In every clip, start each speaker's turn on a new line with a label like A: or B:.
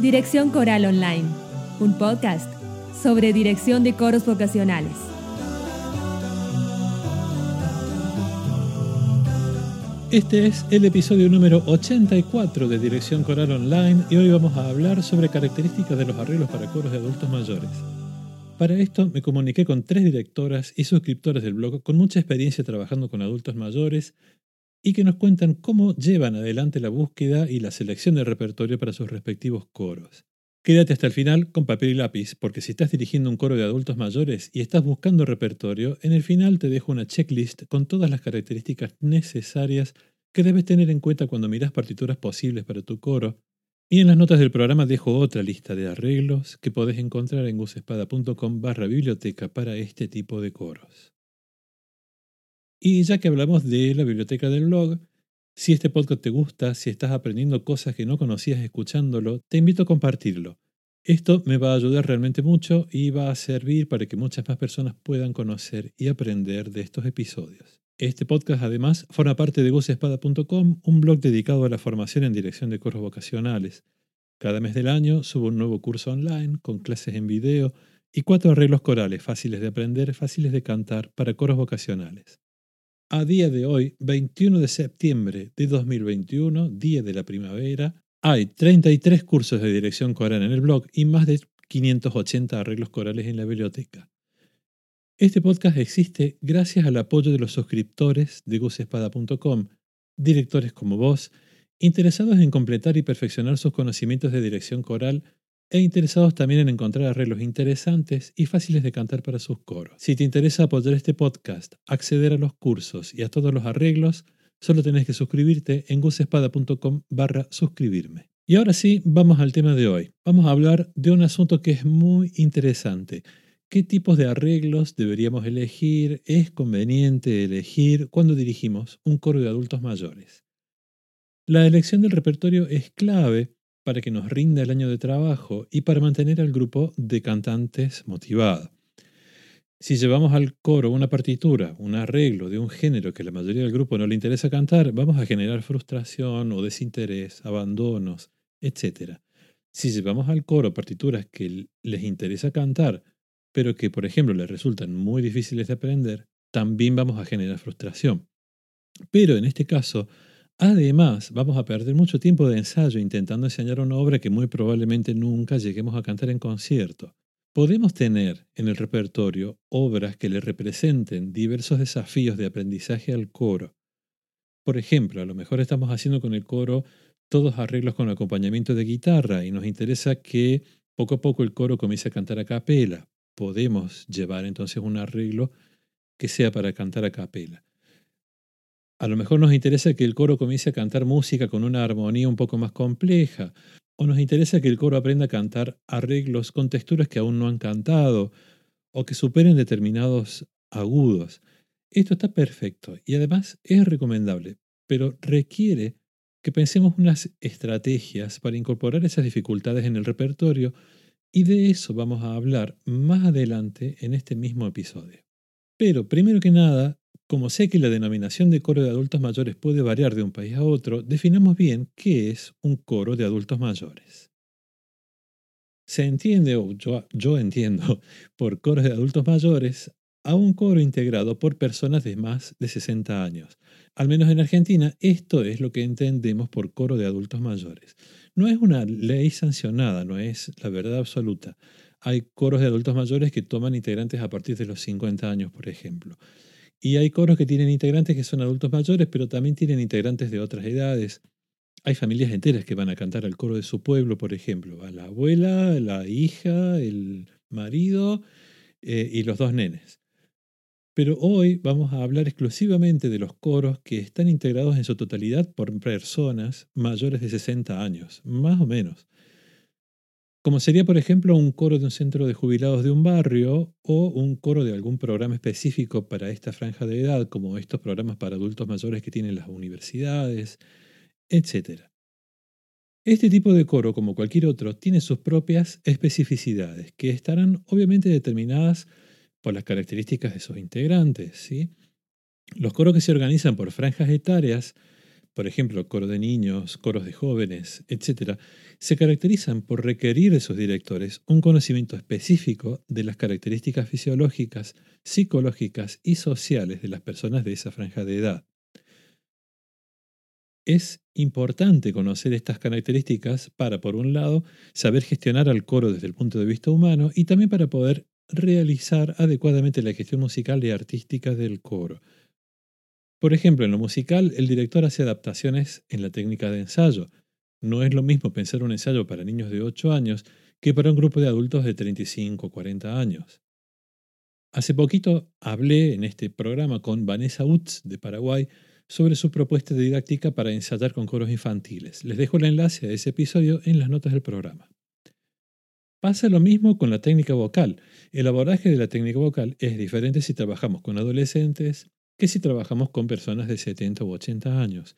A: Dirección Coral Online, un podcast sobre dirección de coros vocacionales.
B: Este es el episodio número 84 de Dirección Coral Online y hoy vamos a hablar sobre características de los arreglos para coros de adultos mayores. Para esto me comuniqué con tres directoras y suscriptores del blog con mucha experiencia trabajando con adultos mayores y que nos cuentan cómo llevan adelante la búsqueda y la selección de repertorio para sus respectivos coros. Quédate hasta el final con papel y lápiz, porque si estás dirigiendo un coro de adultos mayores y estás buscando repertorio, en el final te dejo una checklist con todas las características necesarias que debes tener en cuenta cuando miras partituras posibles para tu coro. Y en las notas del programa dejo otra lista de arreglos que podés encontrar en gusespada.com barra biblioteca para este tipo de coros. Y ya que hablamos de la biblioteca del blog, si este podcast te gusta, si estás aprendiendo cosas que no conocías escuchándolo, te invito a compartirlo. Esto me va a ayudar realmente mucho y va a servir para que muchas más personas puedan conocer y aprender de estos episodios. Este podcast además forma parte de gusespada.com, un blog dedicado a la formación en dirección de coros vocacionales. Cada mes del año subo un nuevo curso online con clases en video y cuatro arreglos corales fáciles de aprender, fáciles de cantar para coros vocacionales. A día de hoy, 21 de septiembre de 2021, día de la primavera, hay 33 cursos de dirección coral en el blog y más de 580 arreglos corales en la biblioteca. Este podcast existe gracias al apoyo de los suscriptores de gusespada.com, directores como vos, interesados en completar y perfeccionar sus conocimientos de dirección coral e interesados también en encontrar arreglos interesantes y fáciles de cantar para sus coros. Si te interesa apoyar este podcast, acceder a los cursos y a todos los arreglos, solo tenés que suscribirte en gusespada.com barra suscribirme. Y ahora sí, vamos al tema de hoy. Vamos a hablar de un asunto que es muy interesante. ¿Qué tipos de arreglos deberíamos elegir? ¿Es conveniente elegir cuando dirigimos un coro de adultos mayores? La elección del repertorio es clave para que nos rinda el año de trabajo y para mantener al grupo de cantantes motivado. Si llevamos al coro una partitura, un arreglo de un género que la mayoría del grupo no le interesa cantar, vamos a generar frustración o desinterés, abandonos, etc. Si llevamos al coro partituras que les interesa cantar, pero que por ejemplo les resultan muy difíciles de aprender, también vamos a generar frustración. Pero en este caso, Además, vamos a perder mucho tiempo de ensayo intentando enseñar una obra que muy probablemente nunca lleguemos a cantar en concierto. Podemos tener en el repertorio obras que le representen diversos desafíos de aprendizaje al coro. Por ejemplo, a lo mejor estamos haciendo con el coro todos arreglos con acompañamiento de guitarra y nos interesa que poco a poco el coro comience a cantar a capela. Podemos llevar entonces un arreglo que sea para cantar a capela. A lo mejor nos interesa que el coro comience a cantar música con una armonía un poco más compleja, o nos interesa que el coro aprenda a cantar arreglos con texturas que aún no han cantado, o que superen determinados agudos. Esto está perfecto y además es recomendable, pero requiere que pensemos unas estrategias para incorporar esas dificultades en el repertorio y de eso vamos a hablar más adelante en este mismo episodio. Pero primero que nada, como sé que la denominación de coro de adultos mayores puede variar de un país a otro, definamos bien qué es un coro de adultos mayores. Se entiende, o yo, entiendo, por coros de adultos mayores a un coro integrado por personas de más de 60 años. Al menos en Argentina, esto es lo que entendemos por coro de adultos mayores. No es una ley sancionada, no es la verdad absoluta. Hay coros de adultos mayores que toman integrantes a partir de los 50 años, por ejemplo. Y hay coros que tienen integrantes que son adultos mayores, pero también tienen integrantes de otras edades. Hay familias enteras que van a cantar al coro de su pueblo, por ejemplo. Va la abuela, la hija, el marido eh, y los dos nenes. Pero hoy vamos a hablar exclusivamente de los coros que están integrados en su totalidad por personas mayores de 60 años, más o menos como sería, por ejemplo, un coro de un centro de jubilados de un barrio o un coro de algún programa específico para esta franja de edad, como estos programas para adultos mayores que tienen las universidades, etc. Este tipo de coro, como cualquier otro, tiene sus propias especificidades, que estarán obviamente determinadas por las características de sus integrantes. Los coros que se organizan por franjas etarias por ejemplo, coro de niños, coros de jóvenes, etc., se caracterizan por requerir de sus directores un conocimiento específico de las características fisiológicas, psicológicas y sociales de las personas de esa franja de edad. Es importante conocer estas características para, por un lado, saber gestionar al coro desde el punto de vista humano y también para poder realizar adecuadamente la gestión musical y artística del coro. Por ejemplo, en lo musical, el director hace adaptaciones en la técnica de ensayo. No es lo mismo pensar un ensayo para niños de 8 años que para un grupo de adultos de 35 o 40 años. Hace poquito hablé en este programa con Vanessa Utz de Paraguay sobre su propuesta de didáctica para ensayar con coros infantiles. Les dejo el enlace a ese episodio en las notas del programa. Pasa lo mismo con la técnica vocal. El abordaje de la técnica vocal es diferente si trabajamos con adolescentes que si trabajamos con personas de 70 u 80 años.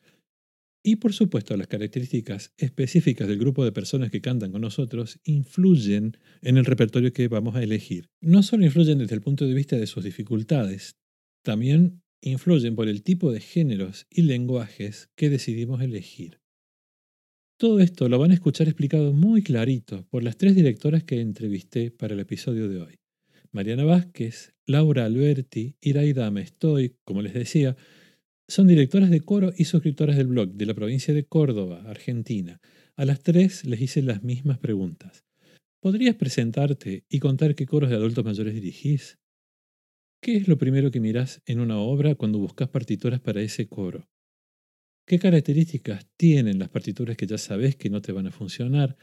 B: Y por supuesto las características específicas del grupo de personas que cantan con nosotros influyen en el repertorio que vamos a elegir. No solo influyen desde el punto de vista de sus dificultades, también influyen por el tipo de géneros y lenguajes que decidimos elegir. Todo esto lo van a escuchar explicado muy clarito por las tres directoras que entrevisté para el episodio de hoy. Mariana Vázquez, Laura Alberti, Iraida Mestoy, como les decía, son directoras de coro y suscriptoras del blog de la provincia de Córdoba, Argentina. A las tres les hice las mismas preguntas. ¿Podrías presentarte y contar qué coros de adultos mayores dirigís? ¿Qué es lo primero que mirás en una obra cuando buscas partituras para ese coro? ¿Qué características tienen las partituras que ya sabes que no te van a funcionar?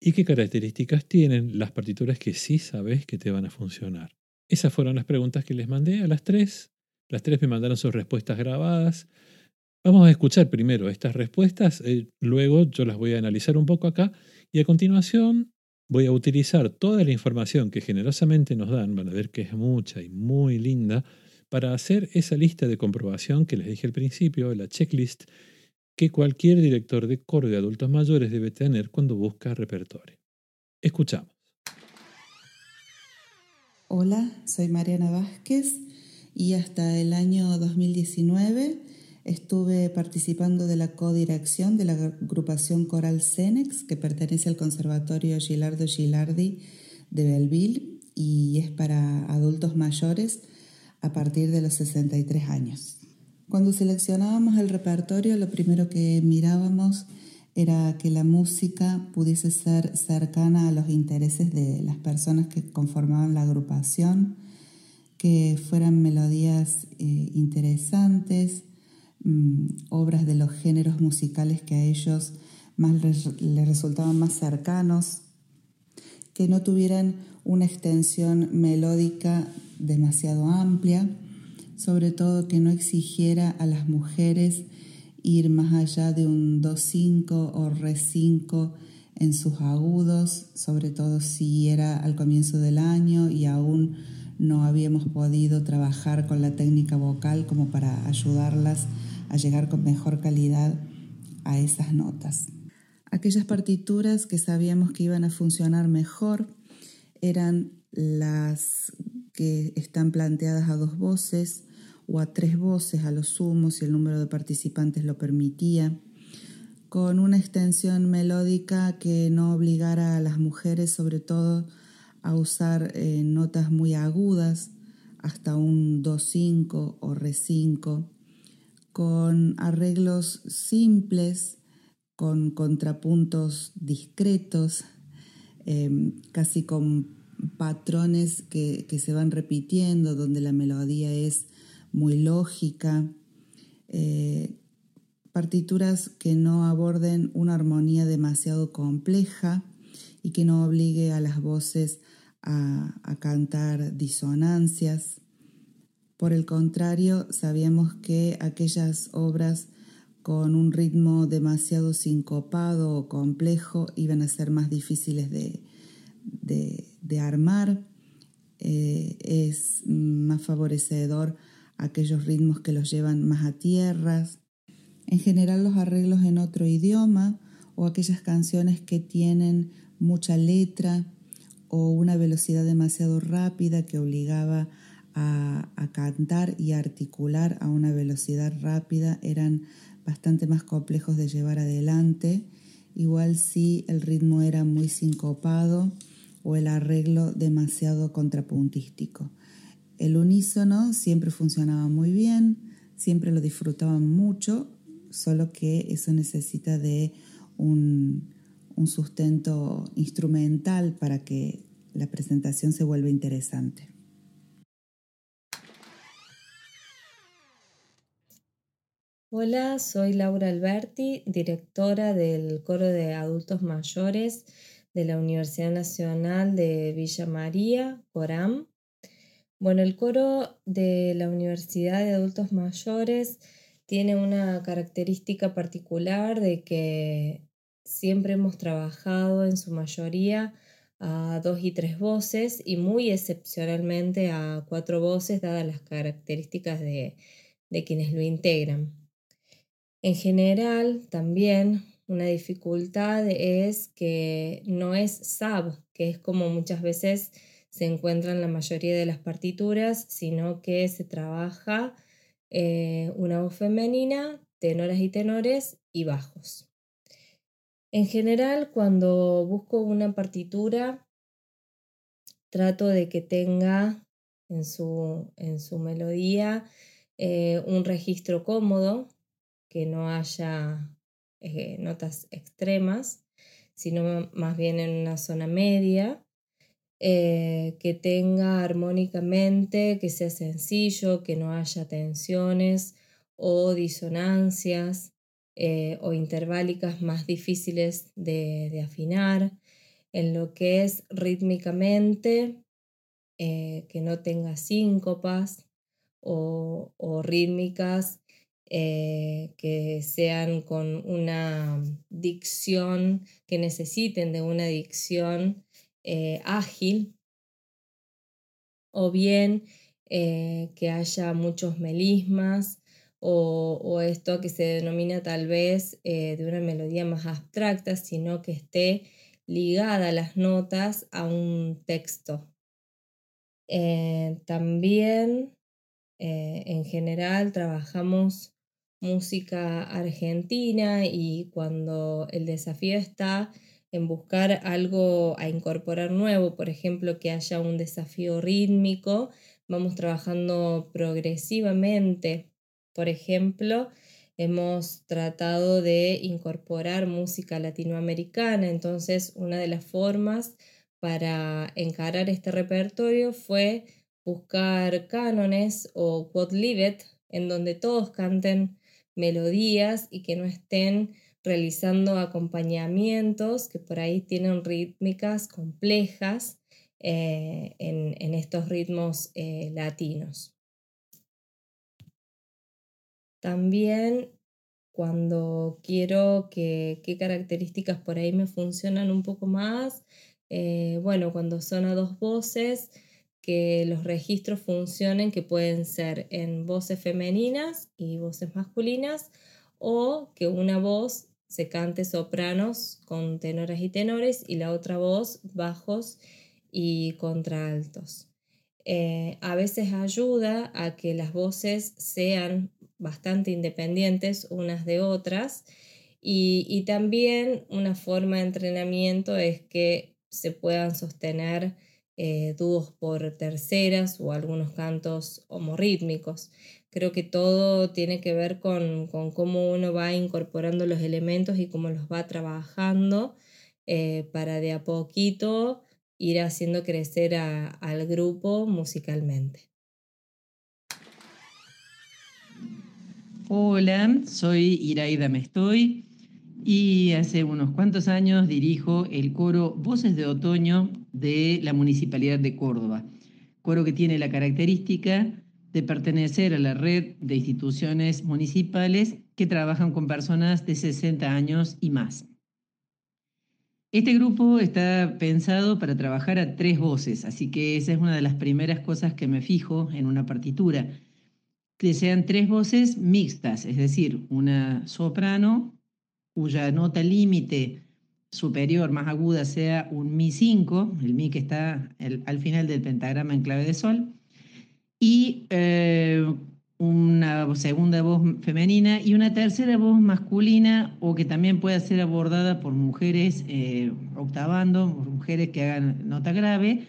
B: ¿Y qué características tienen las partituras que sí sabes que te van a funcionar? Esas fueron las preguntas que les mandé a las tres. Las tres me mandaron sus respuestas grabadas. Vamos a escuchar primero estas respuestas, eh, luego yo las voy a analizar un poco acá y a continuación voy a utilizar toda la información que generosamente nos dan, van a ver que es mucha y muy linda, para hacer esa lista de comprobación que les dije al principio, la checklist que cualquier director de coro de adultos mayores debe tener cuando busca repertorio. Escuchamos.
C: Hola, soy Mariana Vázquez y hasta el año 2019 Estuve participando de la codirección de la agrupación coral Cenex, que pertenece al Conservatorio Gilardo Gilardi de Belleville y es para adultos mayores a partir de los 63 años. Cuando seleccionábamos el repertorio, lo primero que mirábamos era que la música pudiese ser cercana a los intereses de las personas que conformaban la agrupación, que fueran melodías eh, interesantes, Mm, obras de los géneros musicales que a ellos más les, resultaban más cercanos, que no tuvieran una extensión melódica demasiado amplia, sobre todo que no exigiera a las mujeres ir más allá de un do-5 o re-5 en sus agudos, sobre todo si era al comienzo del año y aún no habíamos podido trabajar con la técnica vocal como para ayudarlas a llegar con mejor calidad a esas notas. Aquellas partituras que sabíamos que iban a funcionar mejor eran las que están planteadas a dos voces o a tres voces a lo sumo si el número de participantes lo permitía, con una extensión melódica que no obligara a las mujeres sobre todo a usar eh, notas muy agudas, hasta un do-5 o re-5, con arreglos simples, con contrapuntos discretos, em, casi con patrones que, se van repitiendo, donde la melodía es muy lógica, eh, partituras que no aborden una armonía demasiado compleja y que no obligue a las voces a cantar disonancias. Por el contrario, sabíamos que aquellas obras con un ritmo demasiado sincopado o complejo iban a ser más difíciles de, armar. Eh, es más favorecedor aquellos ritmos que los llevan más a tierras. En general los arreglos en otro idioma o aquellas canciones que tienen mucha letra o una velocidad demasiado rápida que obligaba a, cantar y articular a una velocidad rápida eran bastante más complejos de llevar adelante. Igual si el ritmo era muy sincopado o el arreglo demasiado contrapuntístico. El unísono siempre funcionaba muy bien, siempre lo disfrutaban mucho, solo que eso necesita de un, sustento instrumental para que la presentación se vuelva interesante.
D: Hola, soy Laura Alberti, directora del Coro de Adultos Mayores de la Universidad Nacional de Villa María, CORAM. Bueno, el coro de la Universidad de Adultos Mayores tiene una característica particular de que siempre hemos trabajado en su mayoría a dos y tres voces y muy excepcionalmente a cuatro voces dadas las características de, de quienes lo integran. En general, también una dificultad es que no es sub, que es como muchas veces se encuentra en la mayoría de las partituras, sino que se trabaja eh, una voz femenina, tenoras y tenores y bajos. En general, cuando busco una partitura, trato de que tenga en su, en su melodía eh, un registro cómodo, que no haya eh, notas extremas, sino más bien en una zona media, eh, que tenga armónicamente, que sea sencillo, que no haya tensiones o disonancias eh, o interválicas más difíciles de, afinar. En lo que es rítmicamente, que no tenga síncopas o, o rítmicas eh, que sean con una dicción, que necesiten de una dicción eh, ágil, o bien eh, que haya muchos melismas, o, o, esto que se denomina tal vez de una melodía más abstracta, sino que esté ligada a las notas a un texto. también en general trabajamos música argentina y cuando el desafío está en buscar algo a incorporar nuevo, por ejemplo, que haya un desafío rítmico, vamos trabajando progresivamente. Por ejemplo, hemos tratado de incorporar música latinoamericana, entonces una de las formas para encarar este repertorio fue buscar cánones o quod en donde todos canten melodías y que no estén realizando acompañamientos que por ahí tienen rítmicas complejas eh, en, estos ritmos eh, latinos. También cuando quiero que qué características por ahí me funcionan un poco más, eh, bueno, cuando son a dos voces, que los registros funcionen, que pueden ser en voces femeninas y voces masculinas, o que una voz se cante sopranos con tenoras y tenores y la otra voz bajos y contraltos. Eh, a veces ayuda a que las voces sean bastante independientes unas de otras y, y también una forma de entrenamiento es que se puedan sostener eh, dúos por terceras o algunos cantos homorítmicos. Creo que todo tiene que ver con, cómo uno va incorporando los elementos y cómo los va trabajando eh, para de a poquito ir haciendo crecer al grupo musicalmente.
E: Hola, soy Iraida Mestoy y hace unos cuantos años dirijo el coro Voces de Otoño de la Municipalidad de Córdoba, coro que tiene la característica de pertenecer a la red de instituciones municipales que trabajan con personas de 60 años y más. Este grupo está pensado para trabajar a tres voces, así que esa es una de las primeras cosas que me fijo en una partitura, que sean tres voces mixtas, es decir, una soprano cuya nota límite superior más aguda sea un Mi 5, el Mi que está al final del pentagrama en clave de Sol, y eh, una segunda voz femenina y una tercera voz masculina o que también pueda ser abordada por mujeres eh, octavando, por mujeres que hagan nota grave,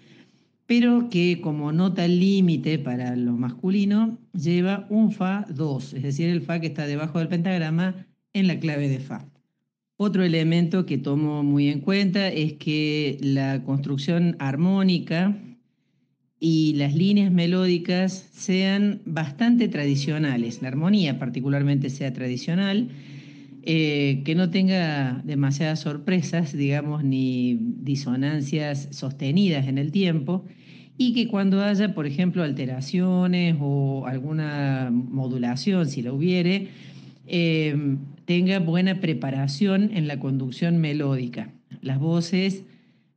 E: pero que como nota límite para lo masculino lleva un Fa 2, es decir, el Fa que está debajo del pentagrama en la clave de Fa. Otro elemento que tomo muy en cuenta es que la construcción armónica y las líneas melódicas sean bastante tradicionales, la armonía particularmente sea tradicional, eh, que no tenga demasiadas sorpresas, digamos, ni disonancias sostenidas en el tiempo, y que cuando haya, por ejemplo, alteraciones o alguna modulación, si la hubiere, eh, tenga buena preparación en la conducción melódica. Las voces,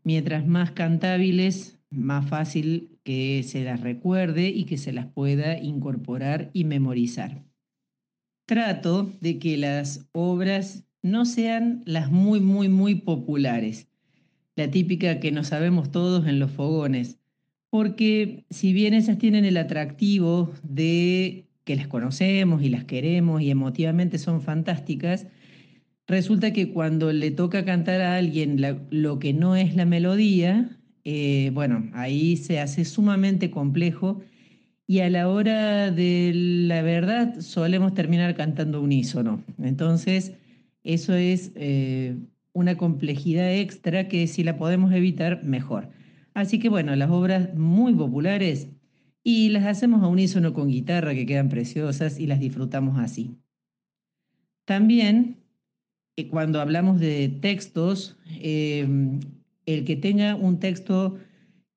E: mientras más cantables, más fácil que se las recuerde y que se las pueda incorporar y memorizar. Trato de que las obras no sean las muy, muy, muy populares, la típica que no sabemos todos en los fogones, porque si bien esas tienen el atractivo de que las conocemos y las queremos y emotivamente son fantásticas, resulta que cuando le toca cantar a alguien lo que no es la melodía, eh, bueno, ahí se hace sumamente complejo y a la hora de la verdad solemos terminar cantando unísono. Entonces, eso es eh, una complejidad extra que si la podemos evitar, mejor. Así que bueno, las obras muy populares y las hacemos a unísono con guitarra que quedan preciosas y las disfrutamos así. También, eh, cuando hablamos de textos, el que tenga un texto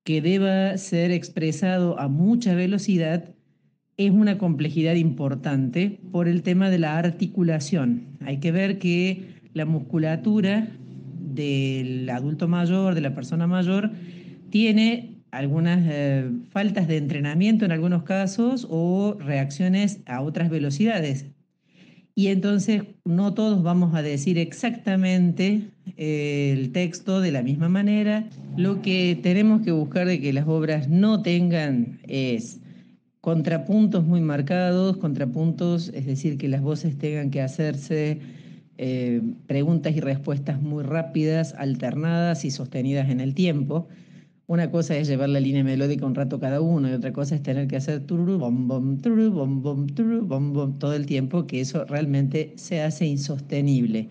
E: que deba ser expresado a mucha velocidad es una complejidad importante por el tema de la articulación. Hay que ver que la musculatura del adulto mayor, de la persona mayor, tiene algunas eh, faltas de entrenamiento en algunos casos o reacciones a otras velocidades. Y entonces no todos vamos a decir exactamente eh, el texto de la misma manera. Lo que tenemos que buscar de que las obras no tengan es contrapuntos muy marcados, contrapuntos, es decir, que las voces tengan que hacerse eh, preguntas y respuestas muy rápidas, alternadas y sostenidas en el tiempo. Una cosa es llevar la línea melódica un rato cada uno y otra cosa es tener que hacer tururu, bom, bom, tururu, bom, bom, tururu, bom, bom, todo el tiempo, que eso realmente se hace insostenible.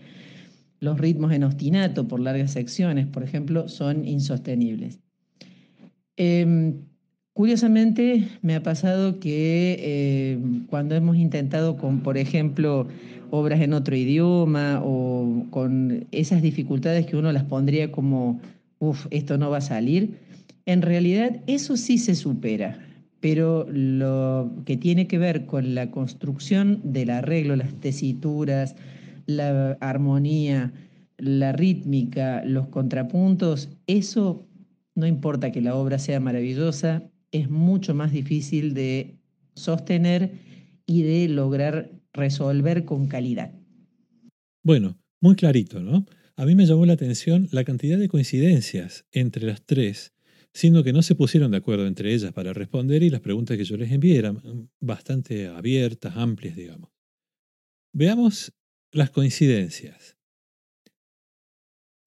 E: Los ritmos en ostinato por largas secciones, por ejemplo, son insostenibles. Em, curiosamente, me ha pasado que em, cuando hemos intentado con, por ejemplo, obras en otro idioma o con esas dificultades que uno las pondría como, esto no va a salir, en realidad eso sí se supera, pero lo que tiene que ver con la construcción del arreglo, las tesituras, la armonía, la rítmica, los contrapuntos, eso no importa que la obra sea maravillosa, es mucho más difícil de sostener y de lograr resolver con calidad.
B: Bueno, muy clarito, ¿no? A mí me llamó la atención la cantidad de coincidencias entre las tres siendo que no se pusieron de acuerdo entre ellas para responder y las preguntas que yo les envié eran mm, bastante abiertas, amplias, digamos. Veamos las coincidencias.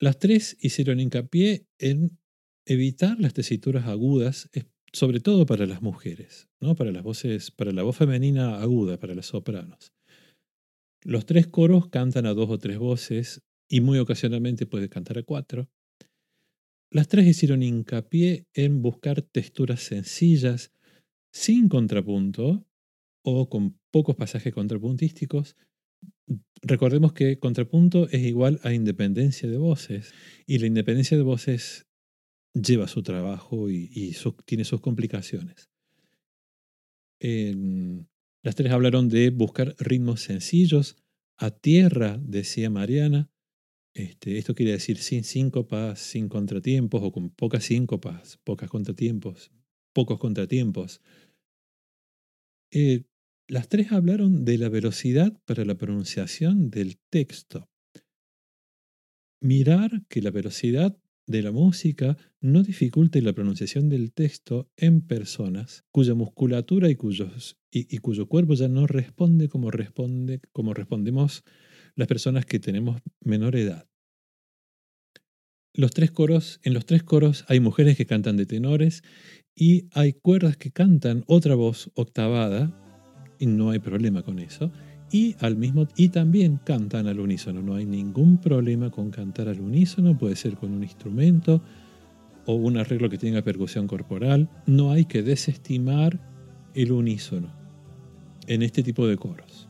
B: Las tres hicieron hincapié en evitar las tesituras agudas, sobre todo para las mujeres, ¿no? para las voces, para la voz femenina aguda, para las sopranos. Los tres coros cantan a dos o tres voces y muy ocasionalmente puede cantar a cuatro. Las tres hicieron hincapié en buscar texturas sencillas, sin contrapunto o con pocos pasajes contrapuntísticos. Recordemos que contrapunto es igual a independencia de voces y la independencia de voces lleva su trabajo y, tiene sus complicaciones. las tres hablaron de buscar ritmos sencillos, a tierra, decía Mariana, este, esto quiere decir sin síncopas, sin contratiempos o con pocas síncopas, pocas contratiempos, pocos contratiempos. Eh, las tres hablaron de la velocidad para la pronunciación del texto. Mirar que la velocidad de la música no dificulte la pronunciación del texto en personas cuya musculatura y, cuyos, y, cuyo cuerpo ya no responde como, responde como respondemos las personas que tenemos menor edad. Los tres coros, en los tres coros hay mujeres que cantan de tenores y hay cuerdas que cantan otra voz octavada, y no hay problema con eso, y, al mismo, y también cantan al unísono. No hay ningún problema con cantar al unísono, puede ser con un instrumento o un arreglo que tenga percusión corporal. No hay que desestimar el unísono en este tipo de coros.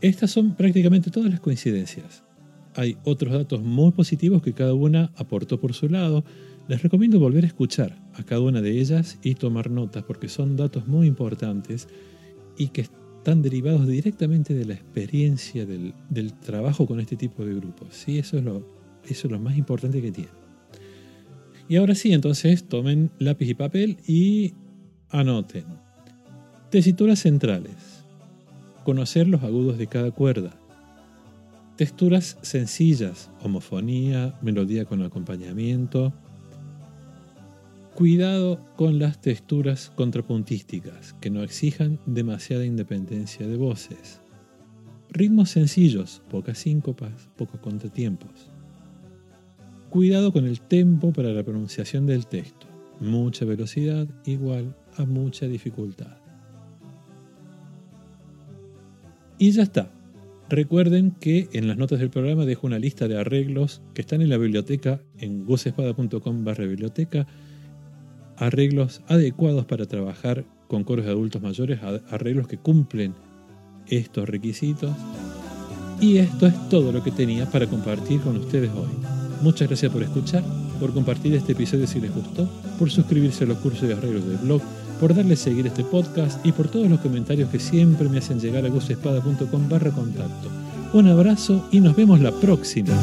B: Estas son prácticamente todas las coincidencias. Hay otros datos muy positivos que cada una aportó por su lado. Les recomiendo volver a escuchar a cada una de ellas y tomar notas porque son datos muy importantes y que están derivados directamente de la experiencia del, trabajo con este tipo de grupos. ¿sí? Eso, es lo, eso es lo más importante que tiene. Y ahora sí, entonces tomen lápiz y papel y anoten. Tesituras centrales. Conocer los agudos de cada cuerda. Texturas sencillas, homofonía, melodía con acompañamiento, Cuidado con las texturas contrapuntísticas, que no exijan demasiada independencia de voces. Ritmos sencillos, pocas síncopas, pocos contratiempos. Cuidado con el tempo para la pronunciación del texto. Mucha velocidad igual a mucha dificultad. Y ya está. Recuerden que en las notas del programa dejo una lista de arreglos que están en la biblioteca en gozespada.com barra biblioteca arreglos adecuados para trabajar con coros de adultos mayores, arreglos que cumplen estos requisitos. Y esto es todo lo que tenía para compartir con ustedes hoy. Muchas gracias por escuchar, por compartir este episodio si les gustó, por suscribirse a los cursos de arreglos del blog, por darle seguir este podcast y por todos los comentarios que siempre me hacen llegar a gozespada.com barra contacto. Un abrazo y nos vemos la próxima.